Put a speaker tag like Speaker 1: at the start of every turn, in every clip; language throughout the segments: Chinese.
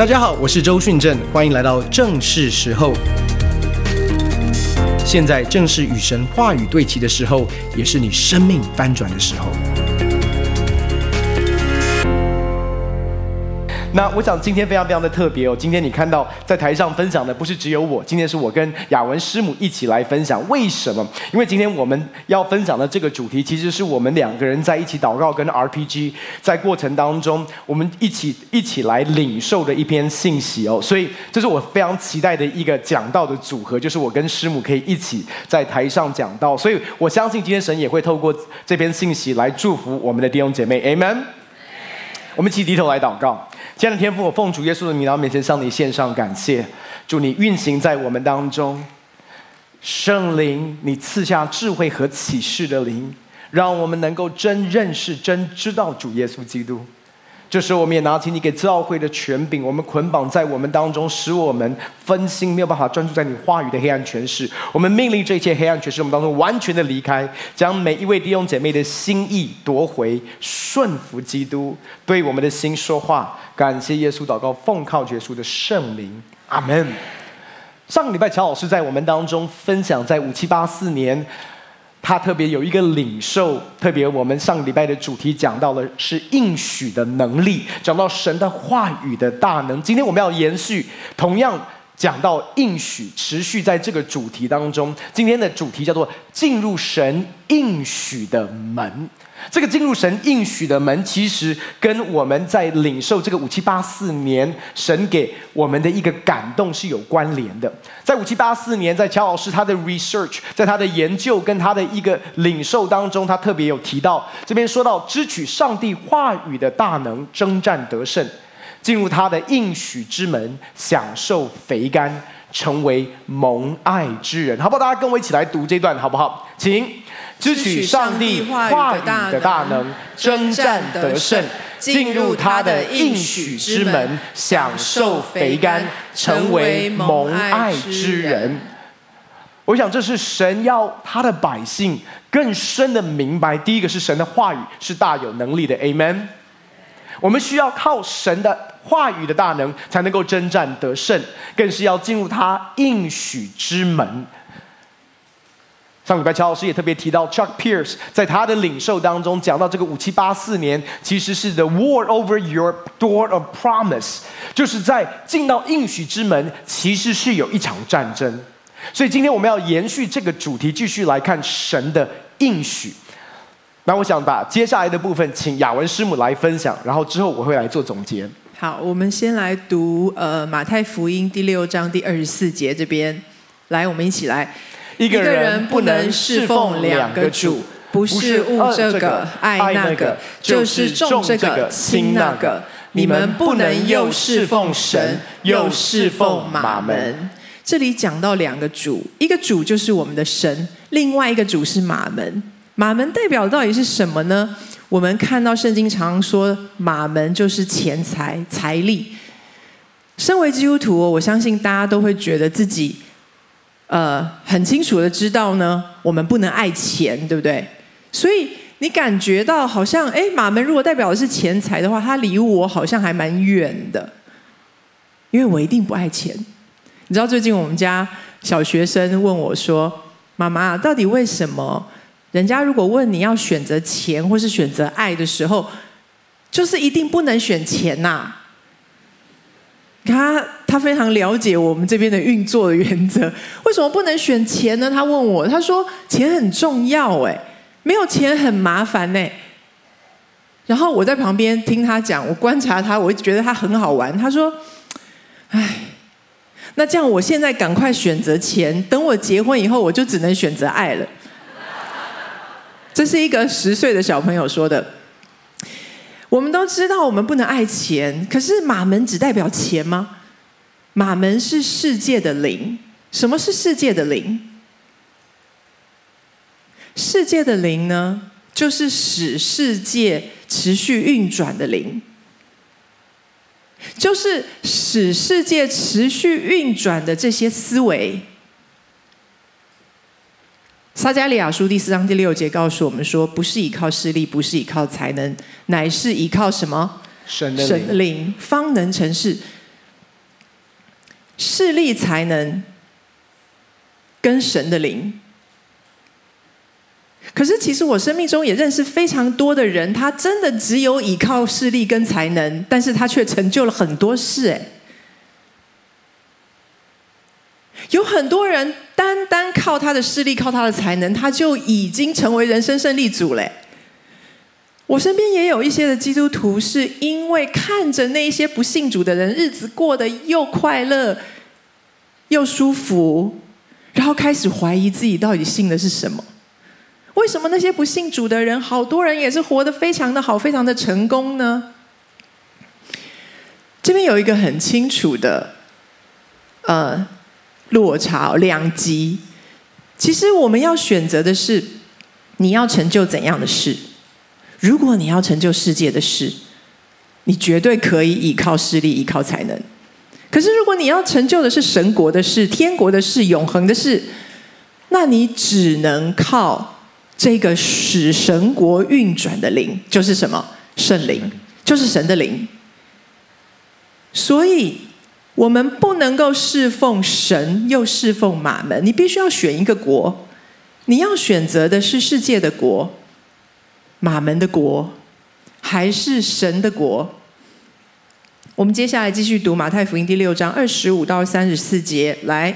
Speaker 1: 大家好，我是周训正，欢迎来到正是时候。现在正是与神话语对齐的时候，也是你生命翻转的时候。那我想今天非常非常的特别哦。今天你看到在台上分享的不是只有我，今天是我跟雅文师母一起来分享。为什么？因为今天我们要分享的这个主题，其实是我们两个人在一起祷告跟 RPG 在过程当中，我们一起一起来领受的一篇信息哦。所以这是我非常期待的一个讲道的组合，就是我跟师母可以一起在台上讲道。所以我相信今天神也会透过这篇信息来祝福我们的弟兄姐妹。Amen。我们一起低头来祷告。亲爱的天赋，我奉主耶稣的名，然后每天向你献上感谢。祝你运行在我们当中，圣灵，你赐下智慧和启示的灵，让我们能够真认识、真知道主耶稣基督。这时候，我们也拿起你给教会的权柄，我们捆绑在我们当中，使我们分心，没有办法专注在你话语的黑暗权势。我们命令这一切黑暗权势，我们当中完全的离开，将每一位弟兄姐妹的心意夺回，顺服基督，对我们的心说话。感谢耶稣，祷告奉靠耶稣的圣灵，阿门。上个礼拜，乔老师在我们当中分享，在五七八四年。他特别有一个领受，特别我们上礼拜的主题讲到了是应许的能力，讲到神的话语的大能。今天我们要延续，同样讲到应许，持续在这个主题当中。今天的主题叫做进入神应许的门。这个进入神应许的门，其实跟我们在领受这个五七八四年神给我们的一个感动是有关联的。在五七八四年，在乔老师他的 research，在他的研究跟他的一个领受当中，他特别有提到，这边说到支取上帝话语的大能，征战得胜，进入他的应许之门，享受肥甘，成为蒙爱之人。好不好？大家跟我一起来读这段，好不好？请。支取上帝话语的大能，征战得胜，进入他的应许之门，享受肥甘，成为蒙爱之人。我想这是神要他的百姓更深的明白。第一个是神的话语是大有能力的，Amen。我们需要靠神的话语的大能，才能够征战得胜，更是要进入他应许之门。上礼拜乔老师也特别提到，Chuck Pierce 在他的领受当中讲到这个五七八四年，其实是 The War over your door of promise，就是在进到应许之门，其实是有一场战争。所以今天我们要延续这个主题，继续来看神的应许。那我想把接下来的部分请雅文师母来分享，然后之后我会来做总结。
Speaker 2: 好，我们先来读呃马太福音第六章第二十四节这边，来，我们一起来。一个人不能侍奉两个主，不是恶这个爱那个，就是重这个轻那个。你们不能又侍奉神，又侍奉马门。这里讲到两个主，一个主就是我们的神，另外一个主是马门。马门代表到底是什么呢？我们看到圣经常说，马门就是钱财、财力。身为基督徒，我相信大家都会觉得自己。呃，很清楚的知道呢，我们不能爱钱，对不对？所以你感觉到好像，哎，马门如果代表的是钱财的话，它离我好像还蛮远的，因为我一定不爱钱。你知道最近我们家小学生问我说：“妈妈，到底为什么人家如果问你要选择钱或是选择爱的时候，就是一定不能选钱呐、？”他他非常了解我们这边的运作的原则，为什么不能选钱呢？他问我，他说钱很重要哎，没有钱很麻烦呢。然后我在旁边听他讲，我观察他，我觉得他很好玩。他说：“哎，那这样我现在赶快选择钱，等我结婚以后，我就只能选择爱了。”这是一个十岁的小朋友说的。我们都知道，我们不能爱钱。可是马门只代表钱吗？马门是世界的灵。什么是世界的灵？世界的灵呢，就是使世界持续运转的灵，就是使世界持续运转的这些思维。撒迦利亚书第四章第六节告诉我们说：“不是依靠势力，不是依靠才能，乃是依靠什么？
Speaker 1: 神的灵，
Speaker 2: 神的灵方能成事。”势力、才能跟神的灵。可是，其实我生命中也认识非常多的人，他真的只有依靠势力跟才能，但是他却成就了很多事。哎，有很多人单单靠他的势力、靠他的才能，他就已经成为人生胜利组嘞。我身边也有一些的基督徒，是因为看着那些不信主的人日子过得又快乐又舒服，然后开始怀疑自己到底信的是什么。为什么那些不信主的人，好多人也是活得非常的好，非常的成功呢？这边有一个很清楚的，呃，落差两极。其实我们要选择的是，你要成就怎样的事？如果你要成就世界的事，你绝对可以依靠势力，依靠才能。可是如果你要成就的是神国的事、天国的事、永恒的事，那你只能靠。这个使神国运转的灵就是什么？圣灵，就是神的灵。所以，我们不能够侍奉神又侍奉马门，你必须要选一个国。你要选择的是世界的国、马门的国，还是神的国？我们接下来继续读马太福音第六章二十五到三十四节，来。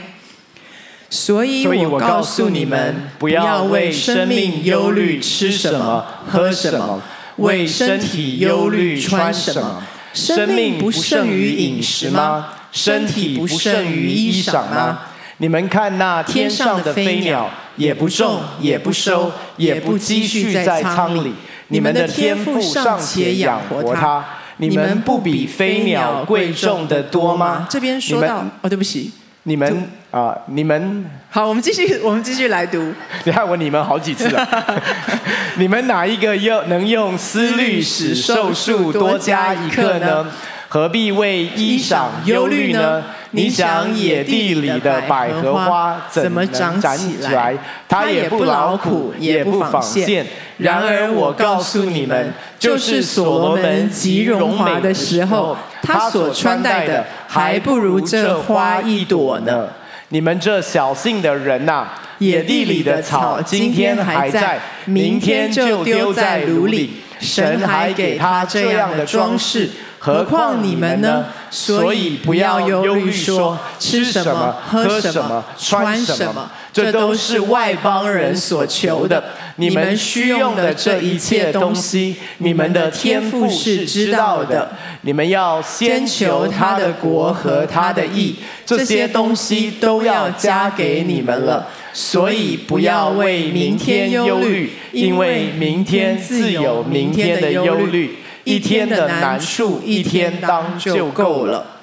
Speaker 2: 所以我告诉你们，不要为生命忧虑吃什么、喝什么；为身体忧虑穿什么。生命不胜于饮食吗？身体不胜于衣裳吗？
Speaker 1: 你们看那天上的飞鸟，也不种，也不收，也不积蓄在仓里，你们的天赋尚且养活它，你们不比飞鸟贵重的多吗？
Speaker 2: 这边说到，哦，对不起。
Speaker 1: 你们啊、呃，你们
Speaker 2: 好，我们继续，我们继续来读。
Speaker 1: 你看我你们好几次了。你们哪一个用能用思虑使寿数多加一刻呢？何必为衣裳忧虑呢？你想野地里的百合花怎么长起来？它也不劳苦，也不纺线。然而我告诉你们，就是所罗门极荣华的时候，他所穿戴的还不如这花一朵呢。你们这小信的人呐、啊，野地里的草今天还在，明天就丢在炉里。神还给他这样的装饰。何况你们呢？所以不要忧虑，说吃什么、喝什么、穿什么，这都是外邦人所求的。你们需用的这一切东西，你们的天赋是知道的。你们要先求他的国和他的义，这些东西都要加给你们了。所以不要为明天忧虑，因为明天自有明天的忧虑。一天的难处，一天当就够了。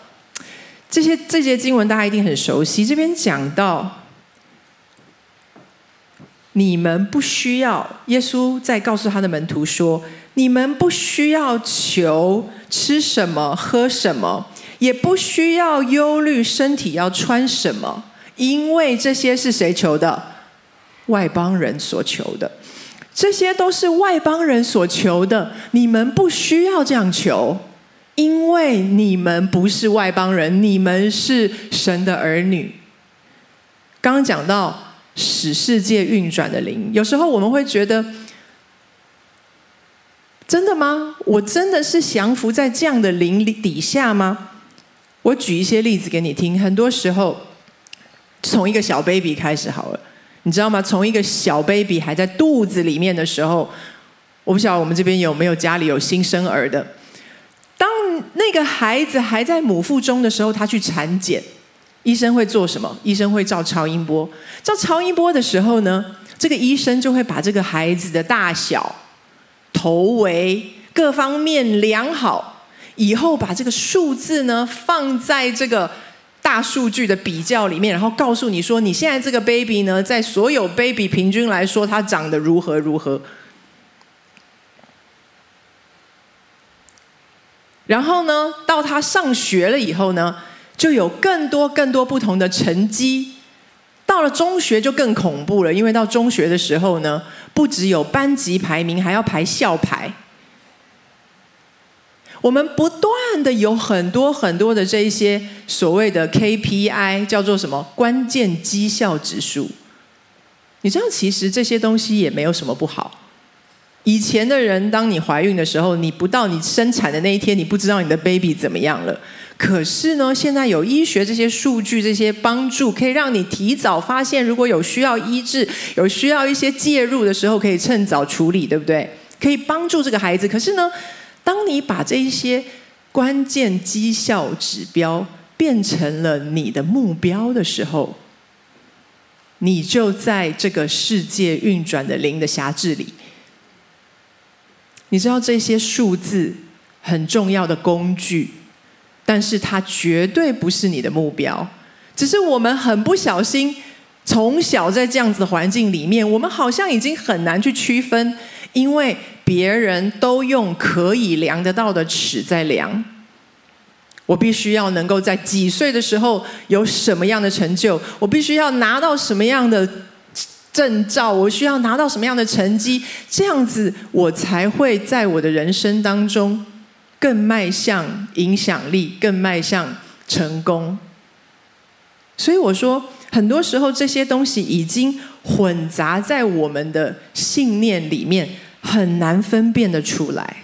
Speaker 2: 这些这些经文大家一定很熟悉。这边讲到，你们不需要，耶稣在告诉他的门徒说：你们不需要求吃什么、喝什么，也不需要忧虑身体要穿什么，因为这些是谁求的？外邦人所求的。这些都是外邦人所求的，你们不需要这样求，因为你们不是外邦人，你们是神的儿女。刚刚讲到使世界运转的灵，有时候我们会觉得，真的吗？我真的是降服在这样的灵底下吗？我举一些例子给你听。很多时候，从一个小 baby 开始好了。你知道吗？从一个小 baby 还在肚子里面的时候，我不晓得我们这边有没有家里有新生儿的。当那个孩子还在母腹中的时候，他去产检，医生会做什么？医生会照超音波。照超音波的时候呢，这个医生就会把这个孩子的大小、头围各方面量好，以后把这个数字呢放在这个。大数据的比较里面，然后告诉你说，你现在这个 baby 呢，在所有 baby 平均来说，它长得如何如何。然后呢，到他上学了以后呢，就有更多更多不同的成绩。到了中学就更恐怖了，因为到中学的时候呢，不只有班级排名，还要排校排。我们不断的有很多很多的这一些所谓的 KPI，叫做什么关键绩效指数。你知道，其实这些东西也没有什么不好。以前的人，当你怀孕的时候，你不到你生产的那一天，你不知道你的 baby 怎么样了。可是呢，现在有医学这些数据、这些帮助，可以让你提早发现，如果有需要医治、有需要一些介入的时候，可以趁早处理，对不对？可以帮助这个孩子。可是呢，当你把这一些关键绩效指标变成了你的目标的时候，你就在这个世界运转的零的辖制里。你知道这些数字很重要的工具，但是它绝对不是你的目标。只是我们很不小心，从小在这样子的环境里面，我们好像已经很难去区分，因为别人都用可以量得到的尺在量，我必须要能够在几岁的时候有什么样的成就，我必须要拿到什么样的。证照，我需要拿到什么样的成绩，这样子我才会在我的人生当中更迈向影响力，更迈向成功。所以我说，很多时候这些东西已经混杂在我们的信念里面，很难分辨得出来。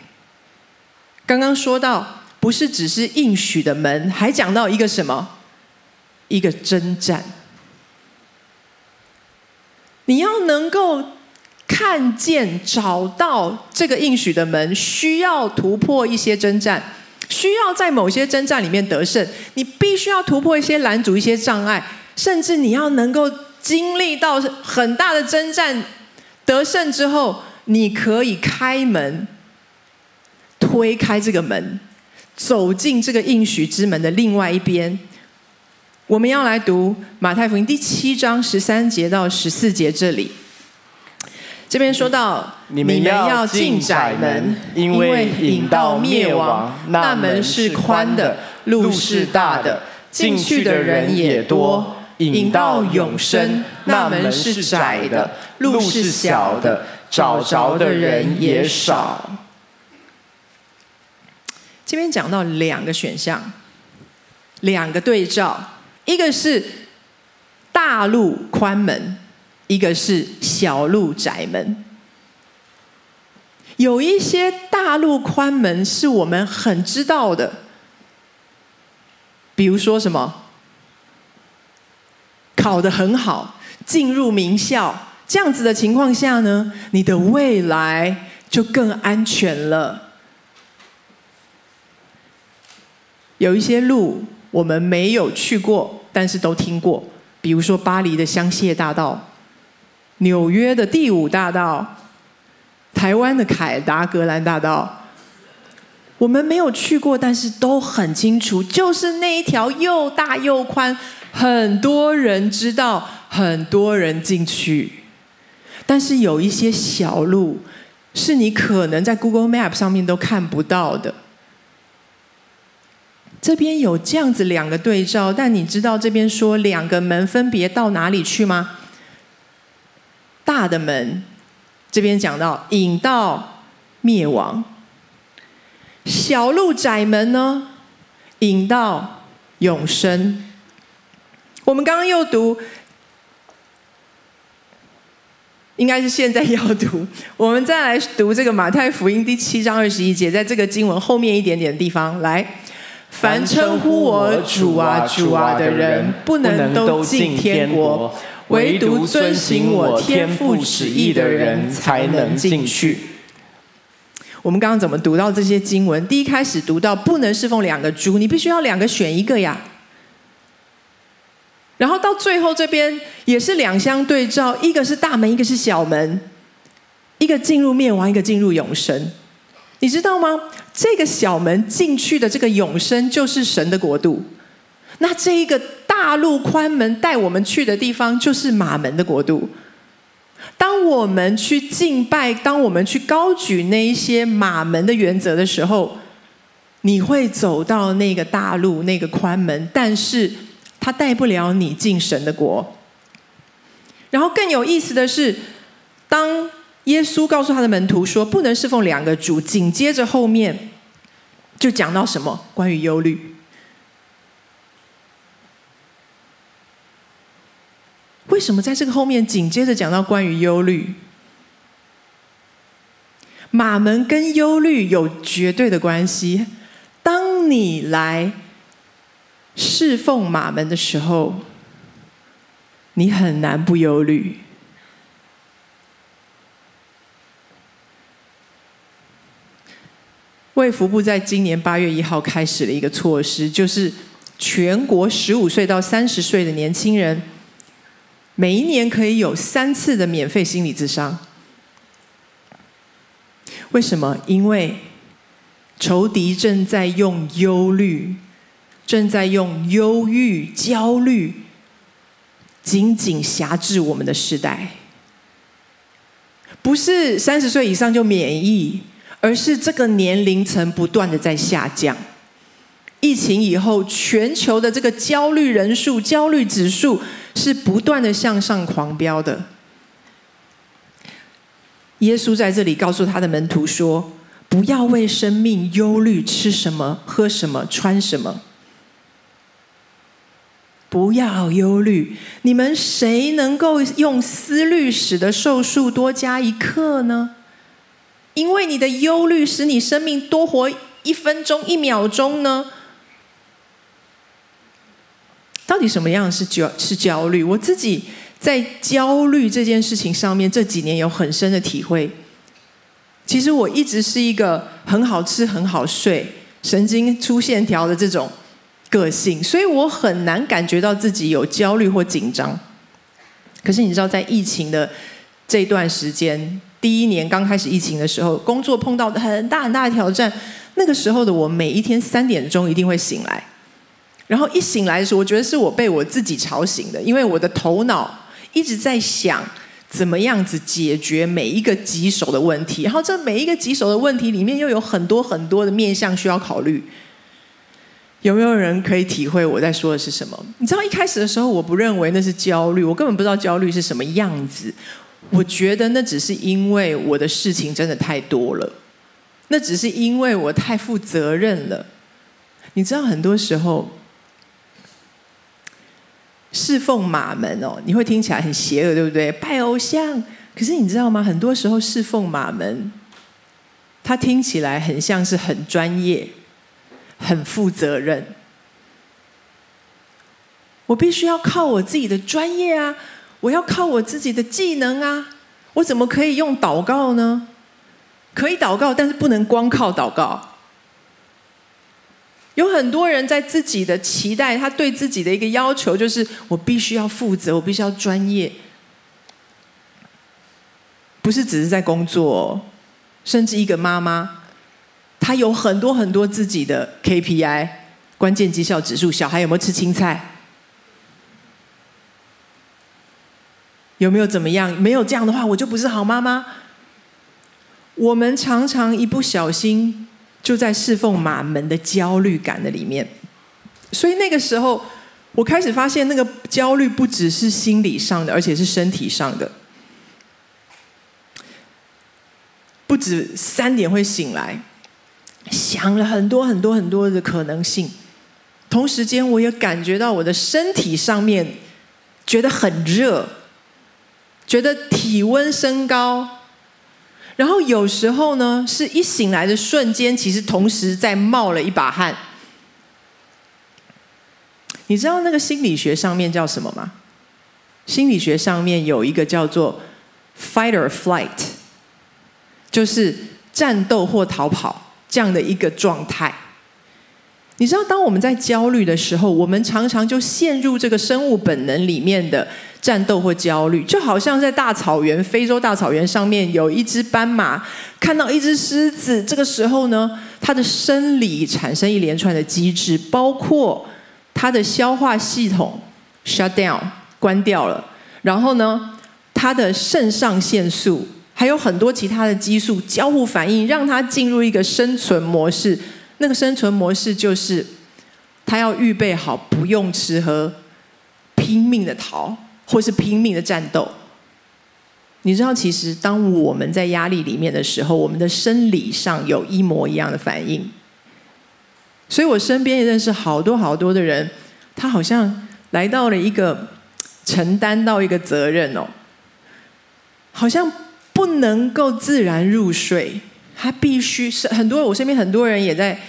Speaker 2: 刚刚说到，不是只是应许的门，还讲到一个什么？一个征战。你要能够看见、找到这个应许的门，需要突破一些征战，需要在某些征战里面得胜。你必须要突破一些拦阻、一些障碍，甚至你要能够经历到很大的征战，得胜之后，你可以开门，推开这个门，走进这个应许之门的另外一边。我们要来读马太福音第七章十三节到十四节这里，这边说到你们要进窄门，因为引到灭亡，那门是宽的，路是大的，进去的人也多；引到永生，那门是窄的，路是小的，找着的人也少。这边讲到两个选项，两个对照。一个是大路宽门，一个是小路窄门。有一些大路宽门是我们很知道的，比如说什么考得很好，进入名校，这样子的情况下呢，你的未来就更安全了。有一些路我们没有去过。但是都听过，比如说巴黎的香榭大道、纽约的第五大道、台湾的凯达格兰大道，我们没有去过，但是都很清楚，就是那一条又大又宽，很多人知道，很多人进去。但是有一些小路，是你可能在 Google Map 上面都看不到的。这边有这样子两个对照，但你知道这边说两个门分别到哪里去吗？大的门，这边讲到引到灭亡；小路窄门呢，引到永生。我们刚刚又读，应该是现在要读。我们再来读这个马太福音第七章二十一节，在这个经文后面一点点的地方来。凡称呼我主啊主啊的人，不能都进天国，唯独遵行我天父旨意的人才能进去。我们刚刚怎么读到这些经文？第一开始读到不能侍奉两个主，你必须要两个选一个呀。然后到最后这边也是两相对照，一个是大门，一个是小门，一个进入灭亡，一个进入永生。你知道吗？这个小门进去的这个永生就是神的国度，那这一个大路宽门带我们去的地方就是马门的国度。当我们去敬拜，当我们去高举那一些马门的原则的时候，你会走到那个大路那个宽门，但是他带不了你进神的国。然后更有意思的是，当耶稣告诉他的门徒说：“不能侍奉两个主。”紧接着后面，就讲到什么？关于忧虑。为什么在这个后面紧接着讲到关于忧虑？马门跟忧虑有绝对的关系。当你来侍奉马门的时候，你很难不忧虑。卫福部在今年八月一号开始了一个措施，就是全国十五岁到三十岁的年轻人，每一年可以有三次的免费心理咨商。为什么？因为仇敌正在用忧虑，正在用忧郁、焦虑，紧紧挟制我们的世代。不是三十岁以上就免疫，而是这个年龄层不断的在下降。疫情以后，全球的这个焦虑人数、焦虑指数是不断的向上狂飙的。耶稣在这里告诉他的门徒说：“不要为生命忧虑，吃什么、喝什么、穿什么。不要忧虑，你们谁能够用思虑使得寿数多加一刻呢？因为你的忧虑使你生命多活一分钟、一秒钟呢？到底什么样是焦是焦虑？我自己。”在焦虑这件事情上面，这几年有很深的体会。其实我一直是一个很好吃、很好睡、神经粗线条的这种个性，所以我很难感觉到自己有焦虑或紧张。可是你知道，在疫情的这段时间，第一年刚开始疫情的时候，工作碰到很大很大的挑战。那个时候的我，每一天三点钟一定会醒来，然后一醒来的时候，我觉得是我被我自己吵醒的，因为我的头脑。一直在想怎么样子解决每一个棘手的问题，然后这每一个棘手的问题里面又有很多很多的面向需要考虑。有没有人可以体会我在说的是什么？你知道一开始的时候我不认为那是焦虑，我根本不知道焦虑是什么样子。我觉得那只是因为我的事情真的太多了，那只是因为我太负责任了。你知道很多时候。侍奉马门哦，你会听起来很邪恶，对不对？拜偶像。可是你知道吗？很多时候侍奉马门，他听起来很像是很专业、很负责任。我必须要靠我自己的专业啊，我要靠我自己的技能啊，我怎么可以用祷告呢？可以祷告，但是不能光靠祷告。有很多人在自己的期待，他对自己的一个要求就是：我必须要负责，我必须要专业，不是只是在工作，甚至一个妈妈，他有很多很多自己的 KPI，关键绩效指数，小孩有没有吃青菜，有没有怎么样？没有这样的话，我就不是好妈妈。我们常常一不小心。就在侍奉马门的焦虑感的里面，所以那个时候，我开始发现那个焦虑不只是心理上的，而且是身体上的。不止三点会醒来，想了很多很多很多的可能性，同时间我也感觉到我的身体上面觉得很热，觉得体温升高。然后有时候呢，是一醒来的瞬间，其实同时在冒了一把汗。你知道那个心理学上面叫什么吗？心理学上面有一个叫做 “fight or flight”，就是战斗或逃跑这样的一个状态。你知道，当我们在焦虑的时候，我们常常就陷入这个生物本能里面的战斗或焦虑，就好像在大草原、非洲大草原上面有一只斑马看到一只狮子，这个时候呢，它的生理产生一连串的机制，包括它的消化系统 shut down 关掉了，然后呢，它的肾上腺素还有很多其他的激素交互反应，让它进入一个生存模式。那个生存模式就是，他要预备好不用吃喝，拼命的逃，或是拼命的战斗。你知道，其实当我们在压力里面的时候，我们的生理上有一模一样的反应。所以我身边也认识好多好多的人，他好像来到了一个承担到一个责任哦，好像不能够自然入睡，他必须是很多我身边很多人也在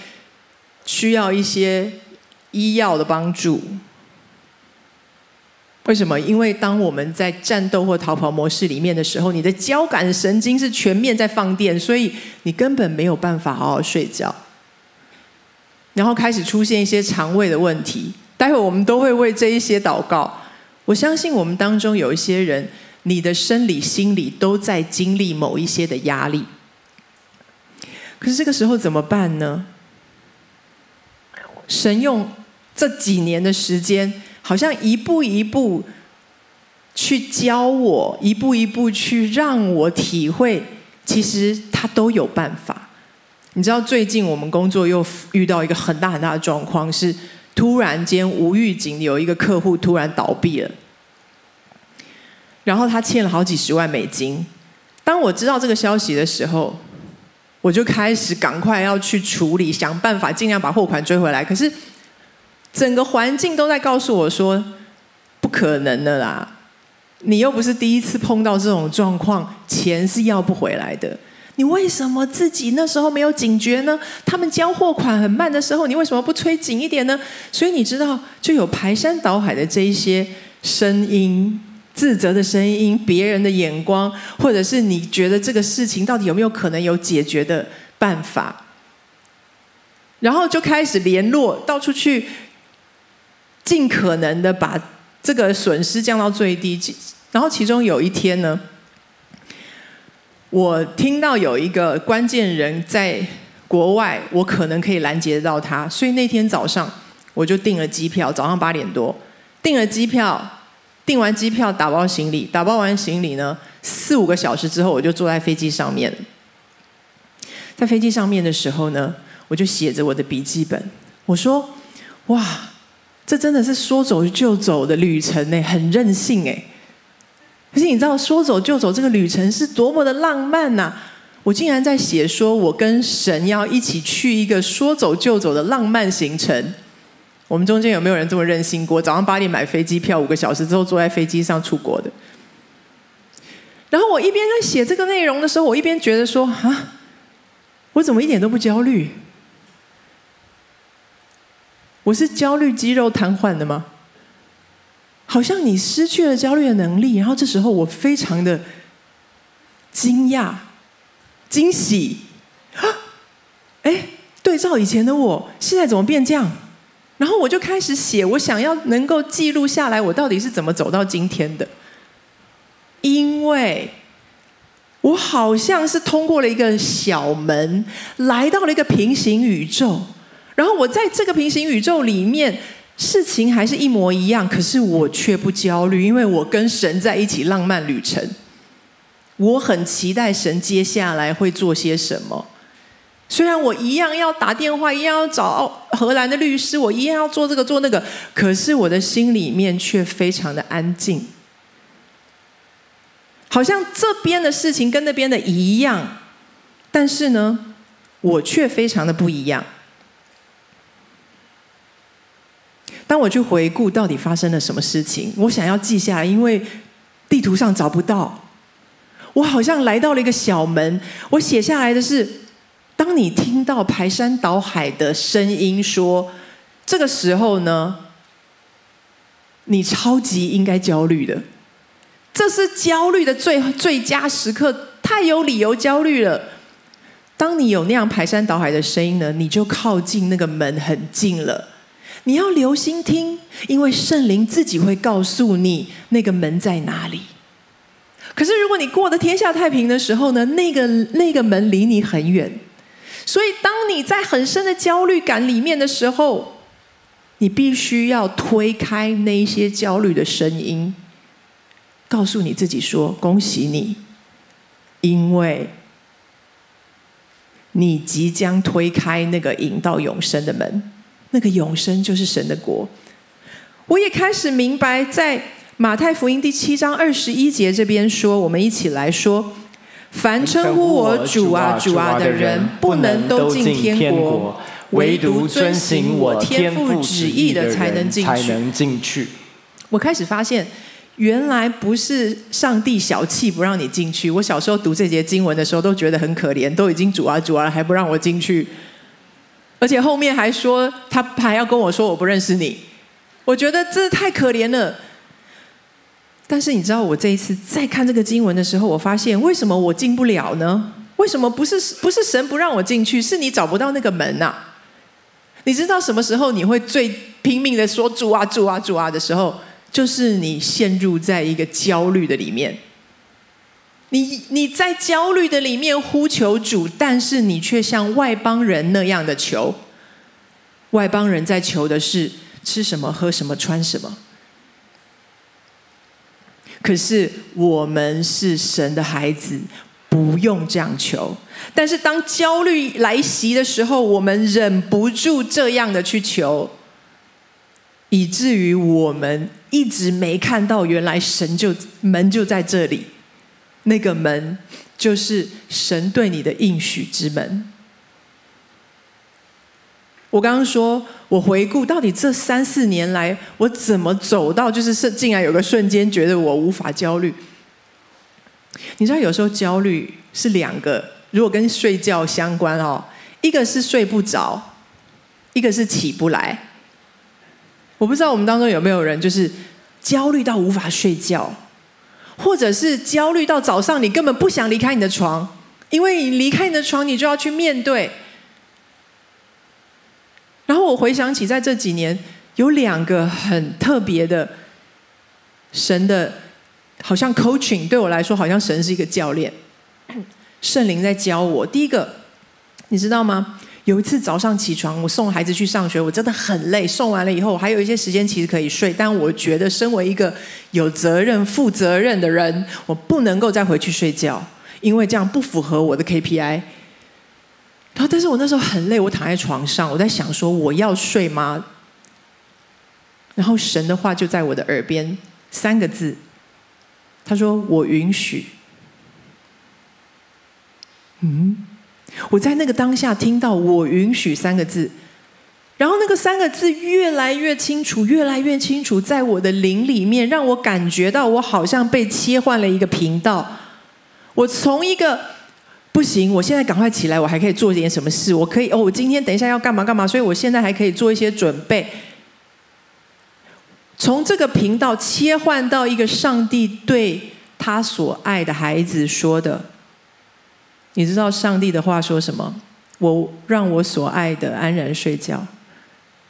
Speaker 2: 需要一些医药的帮助。为什么？因为当我们在战斗或逃跑模式里面的时候，你的交感神经是全面在放电，所以你根本没有办法好好睡觉。然后开始出现一些肠胃的问题。待会我们都会为这一些祷告。我相信我们当中有一些人，你的生理、心理都在经历某一些的压力。可是这个时候怎么办呢？神用这几年的时间。好像一步一步去教我，一步一步去让我体会，其实他都有办法。你知道，最近我们工作又遇到一个很大很大的状况，是突然间无预警有一个客户突然倒闭了，然后他欠了好几十万美金。当我知道这个消息的时候，我就开始赶快要去处理，想办法尽量把货款追回来。可是。整个环境都在告诉我说，不可能的啦！你又不是第一次碰到这种状况，钱是要不回来的。你为什么自己那时候没有警觉呢？他们交货款很慢的时候，你为什么不催紧一点呢？所以你知道，就有排山倒海的这一些声音、自责的声音、别人的眼光，或者是你觉得这个事情到底有没有可能有解决的办法？然后就开始联络，到处去。尽可能的把这个损失降到最低。然后其中有一天呢，我听到有一个关键人在国外，我可能可以拦截到他，所以那天早上我就订了机票，早上八点多订了机票，订完机票打包行李，打包完行李呢，四五个小时之后我就坐在飞机上面。在飞机上面的时候呢，我就写着我的笔记本，我说：“哇！”这真的是说走就走的旅程呢，很任性哎。可是你知道说走就走这个旅程是多么的浪漫呐！我竟然在写说，我跟神要一起去一个说走就走的浪漫行程。我们中间有没有人这么任性过？早上八点买飞机票，五个小时之后坐在飞机上出国的？然后我一边在写这个内容的时候，我一边觉得说啊，我怎么一点都不焦虑？我是焦虑肌肉瘫痪的吗？好像你失去了焦虑的能力，然后这时候我非常的惊讶、惊喜啊！哎，对照以前的我，现在怎么变这样？然后我就开始写，我想要能够记录下来，我到底是怎么走到今天的？因为我好像是通过了一个小门，来到了一个平行宇宙。然后我在这个平行宇宙里面，事情还是一模一样，可是我却不焦虑，因为我跟神在一起浪漫旅程。我很期待神接下来会做些什么。虽然我一样要打电话，一样要找荷兰的律师，我一样要做这个做那个，可是我的心里面却非常的安静，好像这边的事情跟那边的一样，但是呢，我却非常的不一样。当我去回顾到底发生了什么事情，我想要记下来，因为地图上找不到。我好像来到了一个小门，我写下来的是：当你听到排山倒海的声音说，这个时候呢，你超级应该焦虑的。这是焦虑的最最佳时刻，太有理由焦虑了。当你有那样排山倒海的声音呢，你就靠近那个门很近了。你要留心听，因为圣灵自己会告诉你那个门在哪里。可是如果你过得天下太平的时候呢，那个那个门离你很远。所以当你在很深的焦虑感里面的时候，你必须要推开那一些焦虑的声音，告诉你自己说：“恭喜你，因为你即将推开那个引到永生的门。”那个永生就是神的国。我也开始明白，在马太福音第七章二十一节这边说，我们一起来说：凡称呼我主啊主啊的人，不能都进天国；唯独遵行我天父旨意的才能进去。
Speaker 1: 才能进去。
Speaker 2: 我开始发现，原来不是上帝小气不让你进去。我小时候读这节经文的时候，都觉得很可怜，都已经主啊主啊，还不让我进去。而且后面还说，他还要跟我说我不认识你。我觉得这太可怜了。但是你知道，我这一次再看这个经文的时候，我发现为什么我进不了呢？为什么不是不是神不让我进去，是你找不到那个门呐、你知道什么时候你会最拼命的说主啊主啊主啊的时候，就是你陷入在一个焦虑的里面。你你在焦虑的里面呼求主，但是你却像外邦人那样的求。外邦人在求的是吃什么、喝什么、穿什么。可是我们是神的孩子，不用这样求。但是当焦虑来袭的时候，我们忍不住这样的去求，以至于我们一直没看到原来神就门就在这里，那个门就是神对你的应许之门。我刚刚说，我回顾到底这三四年来，我怎么走到，就是是竟然有个瞬间觉得我无法焦虑。你知道，有时候焦虑是两个，如果跟睡觉相关哦，一个是睡不着，一个是起不来。我不知道我们当中有没有人就是焦虑到无法睡觉，或者是焦虑到早上你根本不想离开你的床，因为你离开你的床，你就要去面对。然后我回想起，在这几年有两个很特别的神的，好像 coaching 对我来说，好像神是一个教练，圣灵在教我。第一个，你知道吗？有一次早上起床，我送孩子去上学，我真的很累。送完了以后，我还有一些时间其实可以睡，但我觉得身为一个有责任、负责任的人，我不能够再回去睡觉，因为这样不符合我的 KPI。然后，但是我那时候很累，我躺在床上，我在想说，我要睡吗？然后神的话就在我的耳边，三个字，他说：“我允许。”嗯，我在那个当下听到“我允许”三个字，然后那个三个字越来越清楚，越来越清楚，在我的灵里面，让我感觉到我好像被切换了一个频道，我从一个。不行，我现在赶快起来，我还可以做点什么事？我可以哦，我今天等一下要干嘛干嘛？所以我现在还可以做一些准备。从这个频道切换到一个上帝对他所爱的孩子说的，你知道上帝的话说什么？我让我所爱的安然睡觉。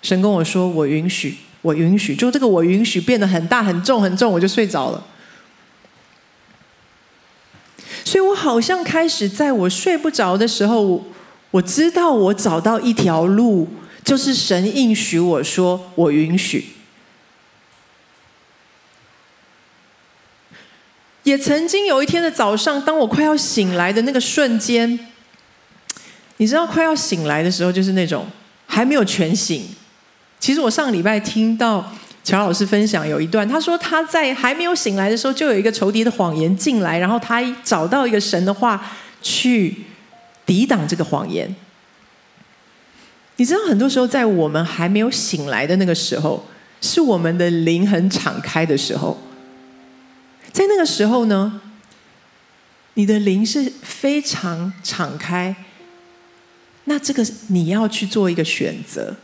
Speaker 2: 神跟我说，我允许，我允许，就这个我允许变得很大很重很重，我就睡着了。所以我好像开始在我睡不着的时候，我知道我找到一条路，就是神应许我说我允许。也曾经有一天的早上，当我快要醒来的那个瞬间，你知道快要醒来的时候，就是那种还没有全醒。其实我上个礼拜听到。乔老师分享有一段，他说他在还没有醒来的时候，就有一个仇敌的谎言进来，然后他找到一个神的话去抵挡这个谎言。你知道，很多时候在我们还没有醒来的那个时候，是我们的灵很敞开的时候。在那个时候呢，你的灵是非常敞开，那这个你要去做一个选择。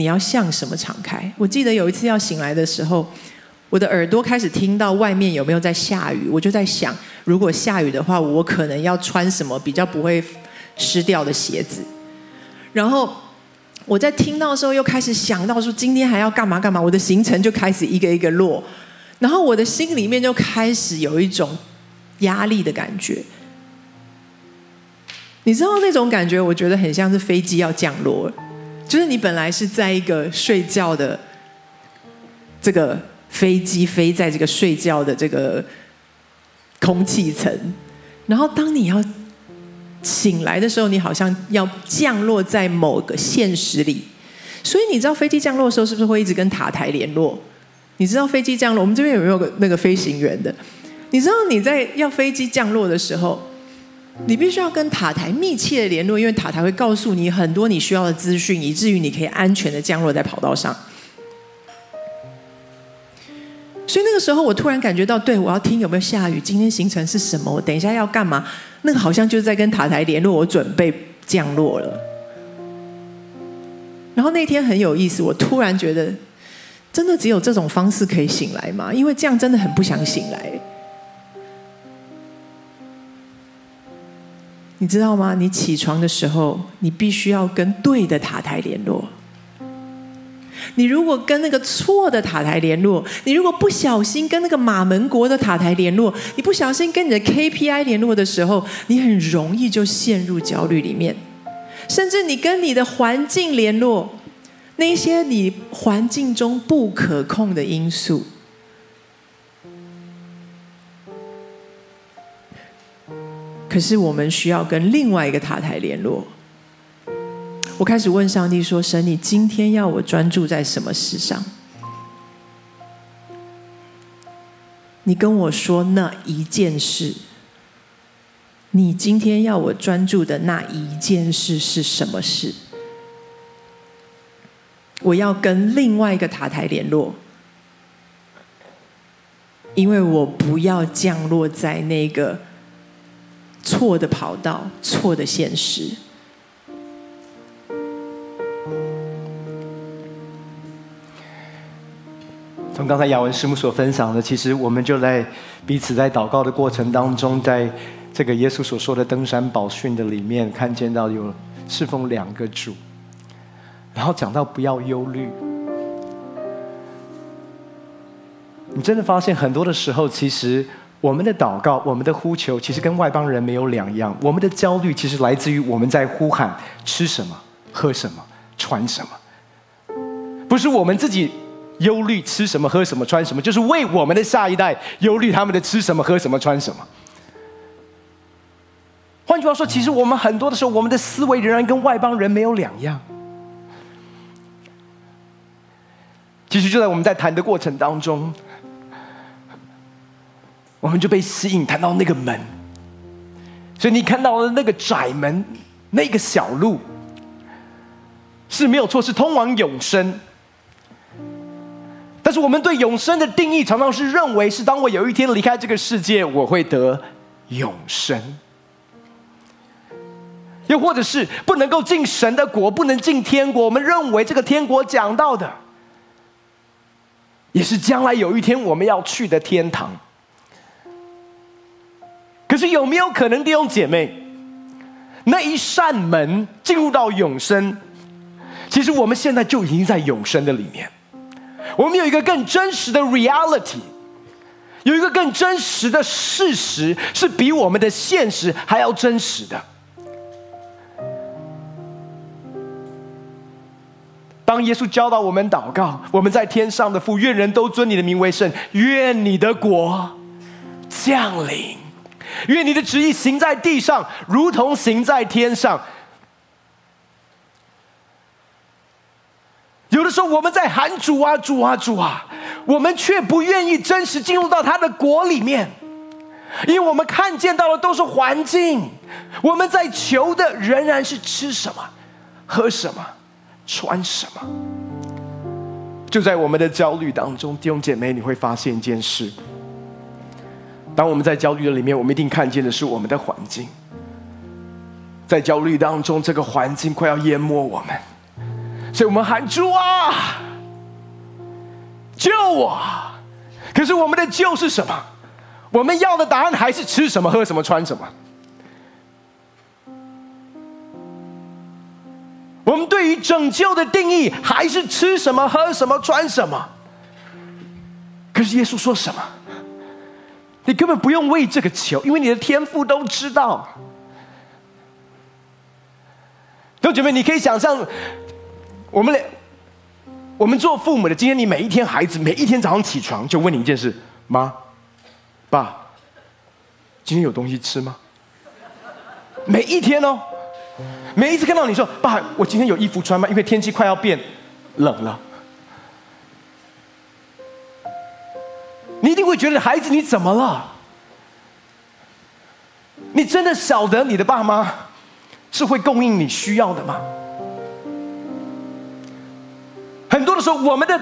Speaker 2: 你要向什么敞开？我记得有一次要醒来的时候，我的耳朵开始听到外面有没有在下雨，我就在想，如果下雨的话，我可能要穿什么比较不会湿掉的鞋子。然后我在听到的时候，又开始想到说今天还要干嘛干嘛，我的行程就开始一个一个落，然后我的心里面就开始有一种压力的感觉。你知道那种感觉，我觉得很像是飞机要降落。就是你本来是在一个睡觉的这个飞机飞在这个睡觉的这个空气层，然后当你要醒来的时候，你好像要降落在某个现实里。所以你知道飞机降落的时候是不是会一直跟塔台联络？你知道飞机降落，我们这边有没有个那个飞行员的？你知道你在要飞机降落的时候，你必须要跟塔台密切的联络，因为塔台会告诉你很多你需要的资讯，以至于你可以安全的降落在跑道上。所以那个时候，我突然感觉到，对，我要听有没有下雨，今天行程是什么，我等一下要干嘛？那个好像就是在跟塔台联络，我准备降落了。然后那天很有意思，我突然觉得，真的只有这种方式可以醒来吗？因为这样真的很不想醒来。你知道吗？你起床的时候，你必须要跟对的塔台联络。你如果跟那个错的塔台联络，你如果不小心跟那个马门国的塔台联络，你不小心跟你的 KPI 联络的时候，你很容易就陷入焦虑里面。甚至你跟你的环境联络，那些你环境中不可控的因素。可是我们需要跟另外一个塔台联络。我开始问上帝说：“神，你今天要我专注在什么事上？”你跟我说那一件事。你今天要我专注的那一件事是什么事？我要跟另外一个塔台联络，因为我不要降落在那个。错的跑道，错的现实。
Speaker 1: 从刚才雅文师母所分享的，其实我们就在彼此在祷告的过程当中，在这个耶稣所说的登山宝训的里面，看见到有侍奉两个主，然后讲到不要忧虑。你真的发现很多的时候，其实。我们的祷告，我们的呼求，其实跟外邦人没有两样。我们的焦虑，其实来自于我们在呼喊吃什么、喝什么、穿什么，不是我们自己忧虑吃什么、喝什么、穿什么，就是为我们的下一代忧虑他们的吃什么、喝什么、穿什么。换句话说，其实我们很多的时候，我们的思维仍然跟外邦人没有两样。其实就在我们在谈的过程当中。我们就被吸引，谈到那个门，所以你看到的那个窄门，那个小路是没有错，是通往永生。但是我们对永生的定义，常常是认为是当我有一天离开这个世界，我会得永生；又或者是不能够进神的国，不能进天国。我们认为这个天国讲到的，也是将来有一天我们要去的天堂。是有没有可能，弟兄姐妹，那一扇门进入到永生，其实我们现在就已经在永生的里面。我们有一个更真实的 reality，有一个更真实的事实，是比我们的现实还要真实的。当耶稣教导我们祷告，我们在天上的父，愿人都尊你的名为圣，愿你的国降临。愿你的旨意行在地上，如同行在天上。有的时候我们在喊主啊主啊主啊，我们却不愿意真实进入到他的国里面，因为我们看见到的都是环境，我们在求的仍然是吃什么、喝什么、穿什么。就在我们的焦虑当中，弟兄姐妹，你会发现一件事。当我们在焦虑的里面，我们一定看见的是我们的环境。在焦虑当中，这个环境快要淹没我们，所以我们喊主啊，救我！可是我们的救是什么？我们要的答案还是吃什么、喝什么、穿什么？我们对于拯救的定义还是吃什么、喝什么、穿什么？可是耶稣说什么？你根本不用为这个求，因为你的天赋都知道。弟兄姐妹，你可以想象，我们俩，我们做父母的，今天你每一天孩子每一天早上起床就问你一件事：妈、爸，今天有东西吃吗？每一天哦，每一次看到你说：“爸，我今天有衣服穿吗？”因为天气快要变冷了。你一定会觉得孩子，你怎么了？你真的晓得你的爸妈是会供应你需要的吗？很多的时候，我们的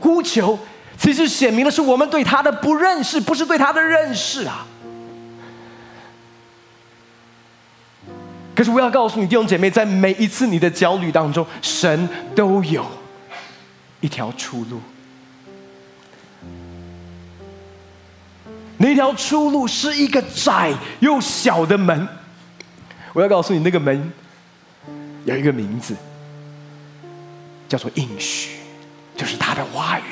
Speaker 1: 呼求其实显明的是我们对他的不认识，不是对他的认识啊。可是我要告诉你，弟兄姐妹，在每一次你的焦虑当中，神都有一条出路。那条出路是一个窄又小的门。我要告诉你，那个门有一个名字，叫做应许，就是他的话语。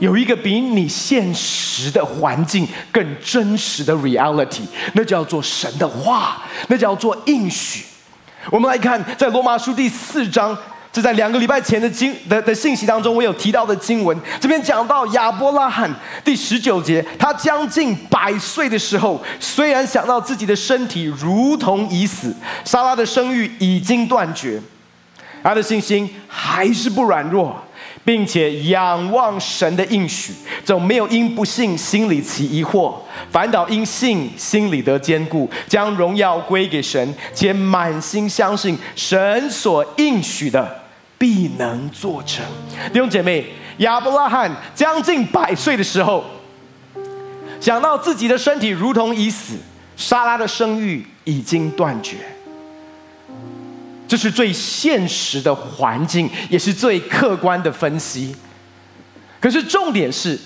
Speaker 1: 有一个比你现实的环境更真实的 reality，那叫做神的话，那叫做应许。我们来看，在罗马书第四章，这在两个礼拜前的经的的信息当中，我有提到的经文，这边讲到亚伯拉罕第十九节，他将近百岁的时候，虽然想到自己的身体如同已死，撒拉的生育已经断绝，他的信心还是不软弱。并且仰望神的应许，总没有因不信心里起疑惑，反倒因信心里得坚固，将荣耀归给神，且满心相信神所应许的必能做成。弟兄姐妹，亚伯拉罕将近百岁的时候，想到自己的身体如同已死，莎拉的生育已经断绝。这是最现实的环境，也是最客观的分析。可是重点是，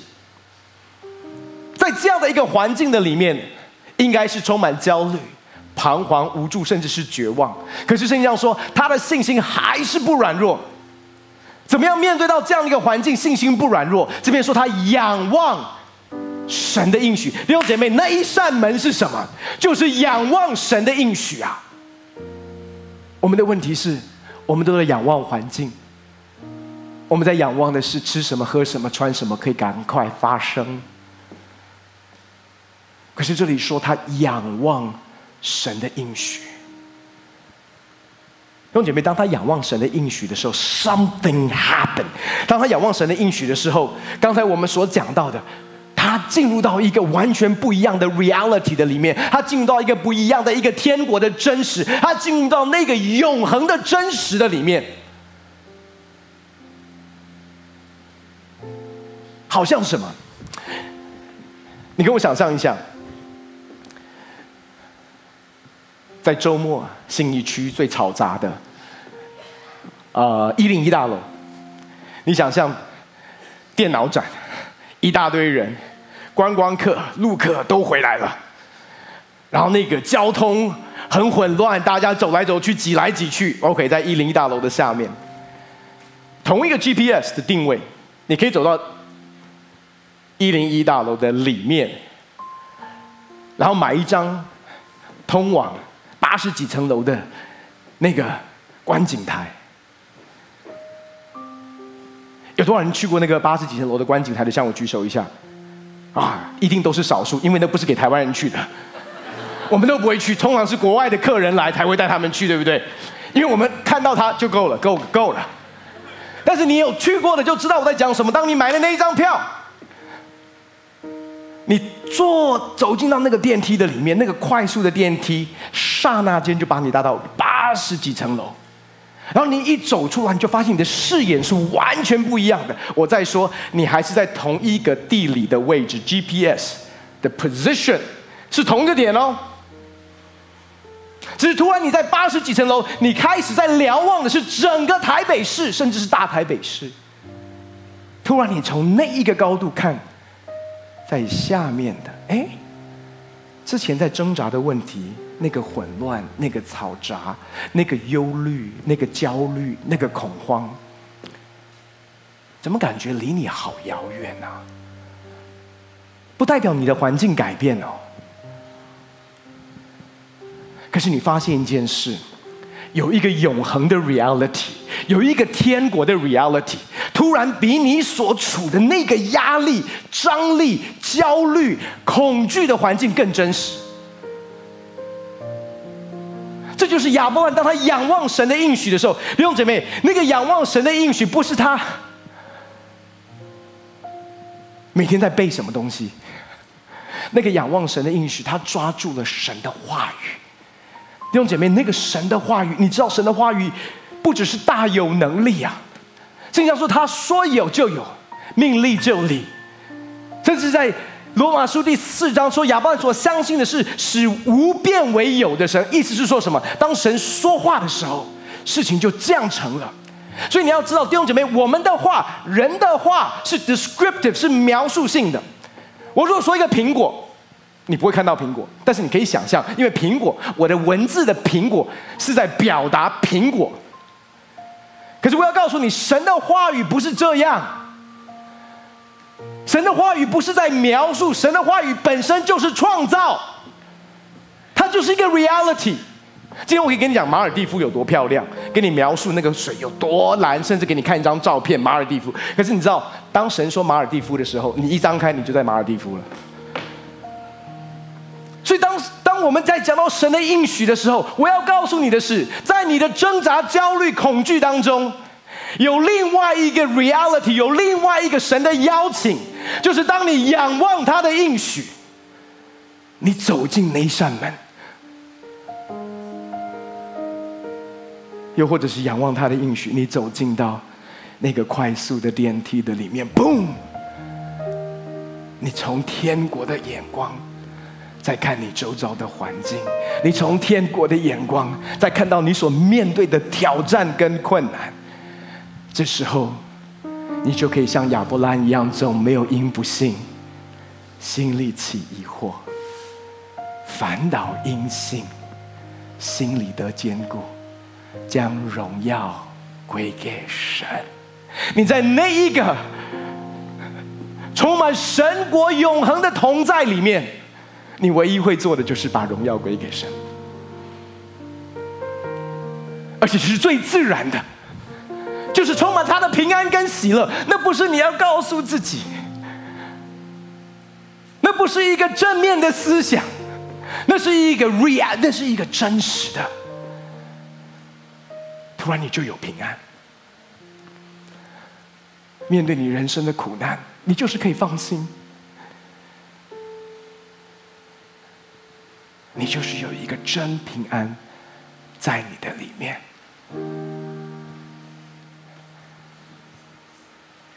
Speaker 1: 在这样的一个环境的里面，应该是充满焦虑、彷徨、无助，甚至是绝望。可是圣经上说，他的信心还是不软弱。怎么样面对到这样的一个环境，信心不软弱？这边说他仰望神的应许。弟兄姐妹，那一扇门是什么？就是仰望神的应许啊。我们的问题是，我们都在仰望环境，我们在仰望的是吃什么、喝什么、穿什么，可以赶快发生。可是这里说他仰望神的应许，弟兄姐妹，当他仰望神的应许的时候，something happened。当他仰望神的应许的时候，刚才我们所讲到的。他进入到一个完全不一样的 reality 的里面，他进入到一个不一样的一个天国的真实，他进入到那个永恒的真实的里面，好像什么？你跟我想象一下，在周末信义区最嘈杂的，呃，一零一大楼，你想象电脑展，一大堆人。观光客、陆客都回来了，然后那个交通很混乱，大家走来走去，挤来挤去。OK，在一零一大楼的下面，同一个 GPS 的定位，你可以走到一零一大楼的里面，然后买一张通往八十几层楼的那个观景台。有多少人去过那个八十几层楼的观景台的？向我举手一下。啊，一定都是少数，因为那不是给台湾人去的，我们都不会去，通常是国外的客人来才会带他们去，对不对？因为我们看到他就够了，够够了。但是你有去过的就知道我在讲什么。当你买了那一张票，你坐走进到那个电梯的里面，那个快速的电梯，刹那间就把你带到八十几层楼。然后你一走出来，你就发现你的视野是完全不一样的。我再说，你还是在同一个地理的位置，GPS 的 position 是同一个点哦。只是突然你在八十几层楼，你开始在瞭望的是整个台北市，甚至是大台北市。突然你从那一个高度看，在下面的，哎，之前在挣扎的问题。那个混乱，那个嘈杂，那个忧虑，那个焦虑，那个恐慌，怎么感觉离你好遥远呢？不代表你的环境改变哦。可是你发现一件事，有一个永恒的 reality，有一个天国的 reality，突然比你所处的那个压力、张力、焦虑、恐惧的环境更真实。这就是亚伯兰，当他仰望神的应许的时候，弟兄姐妹，那个仰望神的应许不是他每天在背什么东西，那个仰望神的应许，他抓住了神的话语。弟兄姐妹，那个神的话语，你知道神的话语不只是大有能力啊，圣经说他说有就有，命立就立。甚至在罗马书第四章说，亚伯兰所相信的是使无变为有的神，意思是说什么？当神说话的时候，事情就这样成了。所以你要知道，弟兄姐妹，我们的话，人的话是 descriptive，是描述性的。我如果说一个苹果。你不会看到苹果，但是你可以想象，因为苹果，我的文字的苹果是在表达苹果。可是我要告诉你，神的话语不是这样。神的话语不是在描述，神的话语本身就是创造，它就是一个 reality。今天我可以跟你讲马尔地夫有多漂亮，给你描述那个水有多蓝，甚至给你看一张照片马尔地夫。可是你知道，当神说马尔地夫的时候，你一张开，你就在马尔地夫了。所以当当我们在讲到神的应许的时候，我要告诉你的是，在你的挣扎、焦虑、恐惧当中，有另外一个 reality，有另外一个神的邀请，就是当你仰望他的应许，你走进那扇门，又或者是仰望他的应许，你走进到那个快速的电梯的里面，boom，你从天国的眼光。在看你周遭的环境，你从天国的眼光在看到你所面对的挑战跟困难，这时候，你就可以像亚伯兰一样，这种没有因不信，心里起疑惑，烦恼因信，心里得坚固，将荣耀归给神。你在那一个充满神国永恒的同在里面。你唯一会做的就是把荣耀归给神，而且是最自然的，就是充满他的平安跟喜乐。那不是你要告诉自己，那不是一个正面的思想，那是一个 real，那是一个真实的。突然你就有平安，面对你人生的苦难，你就是可以放心。你就是有一个真平安在你的里面，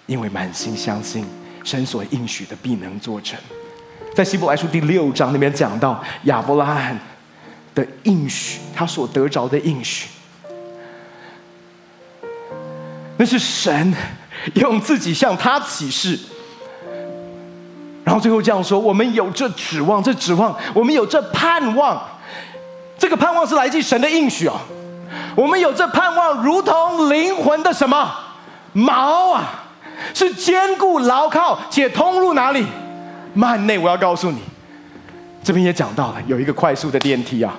Speaker 1: 因为满心相信神所应许的必能做成。在希伯来书第六章那边讲到亚伯拉罕的应许，他所得着的应许，那是神用自己向他启示。然后最后这样说：我们有这指望，这指望，我们有这盼望。这个盼望是来自神的应许啊！我们有这盼望，如同灵魂的什么锚啊？是坚固牢靠且通入哪里？幔内。我要告诉你，这边也讲到了，有一个快速的电梯啊，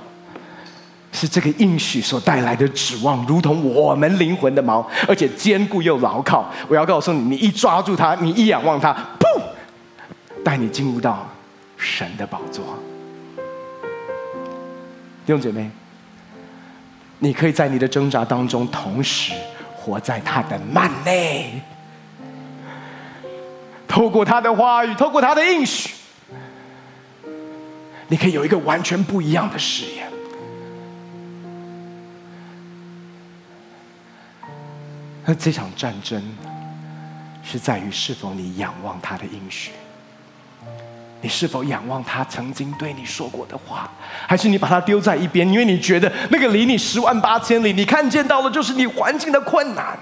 Speaker 1: 是这个应许所带来的指望，如同我们灵魂的锚，而且坚固又牢靠。我要告诉你，你一抓住它，你一仰望它，砰！带你进入到神的宝座，弟兄姐妹，你可以在你的挣扎当中，同时活在他的幔内，透过他的话语，透过他的应许，你可以有一个完全不一样的视野。那这场战争是在于是否你仰望他的应许。你是否仰望他曾经对你说过的话，还是你把它丢在一边？因为你觉得那个离你十万八千里，你看见到的就是你环境的困难。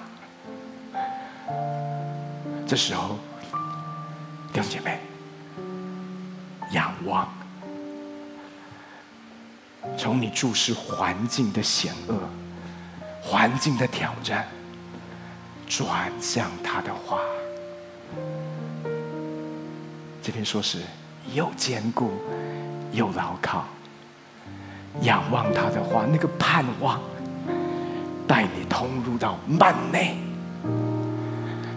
Speaker 1: 这时候，弟兄姐妹，仰望，从你注视环境的险恶、环境的挑战，转向他的话。这边说是。又坚固又牢靠，仰望他的话，那个盼望带你通入到幔内。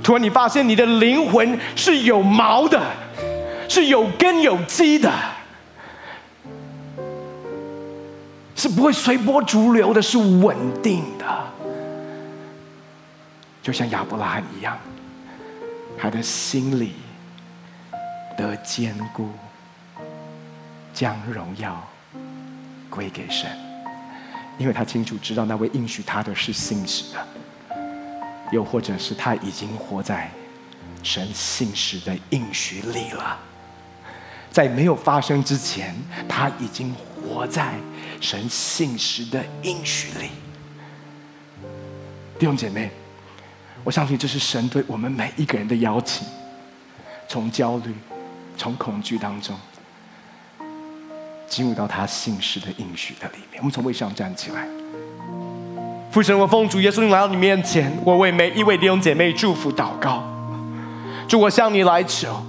Speaker 1: 突然，你发现你的灵魂是有毛的，是有根有基的，是不会随波逐流的，是稳定的，就像亚伯拉罕一样，他的心里。得坚固，将荣耀归给神，因为他清楚知道那位应许他的是信实的，又或者是他已经活在神信实的应许里了，在没有发生之前，他已经活在神信实的应许里。弟兄姐妹，我相信这是神对我们每一个人的邀请，从焦虑、从恐惧当中。进入到他信实的应许的里面，我们从位上站起来。父神，我奉主耶稣来到你面前，我为每一位弟兄姐妹祝福祷告。主，我向你来求，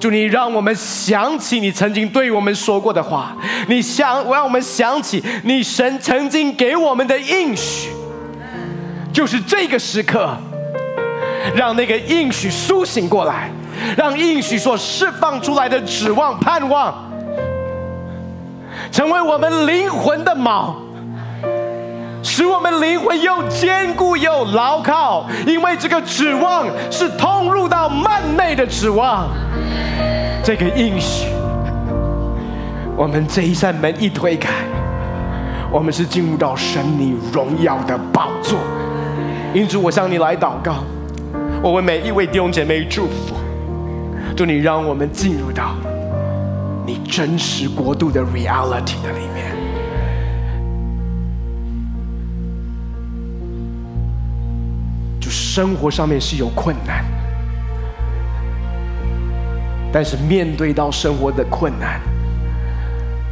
Speaker 1: 主你让我们想起你曾经对我们说过的话，你想让我们想起你神曾经给我们的应许，就是这个时刻，让那个应许苏醒过来，让应许所释放出来的指望盼望。成为我们灵魂的锚，使我们灵魂又坚固又牢靠。因为这个指望是通入到幔内的指望，这个应许，我们这一扇门一推开，我们是进入到神你荣耀的宝座。因此，我向你来祷告，我为每一位弟兄姐妹祝福，祝你让我们进入到。你真实国度的 reality 的里面，就生活上面是有困难，但是面对到生活的困难，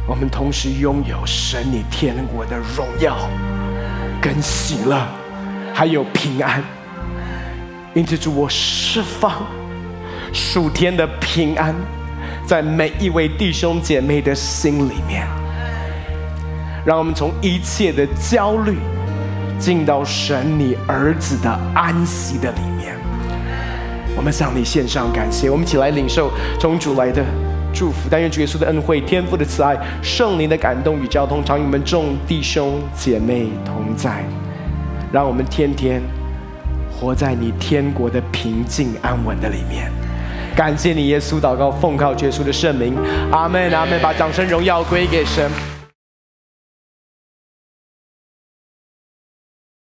Speaker 1: 我们同时拥有神你天国的荣耀、跟喜乐，还有平安。因此，主我释放属天的平安。在每一位弟兄姐妹的心里面，让我们从一切的焦虑进到神你儿子的安息的里面。我们向你献上感谢，我们一起来领受从主来的祝福。但愿主耶稣的恩惠、天父的慈爱、圣灵的感动与交通，常与我们众弟兄姐妹同在。让我们天天活在你天国的平静安稳的里面。感谢你，耶稣，祷告奉靠耶稣的圣名，阿门，阿门。把掌声荣耀归给神。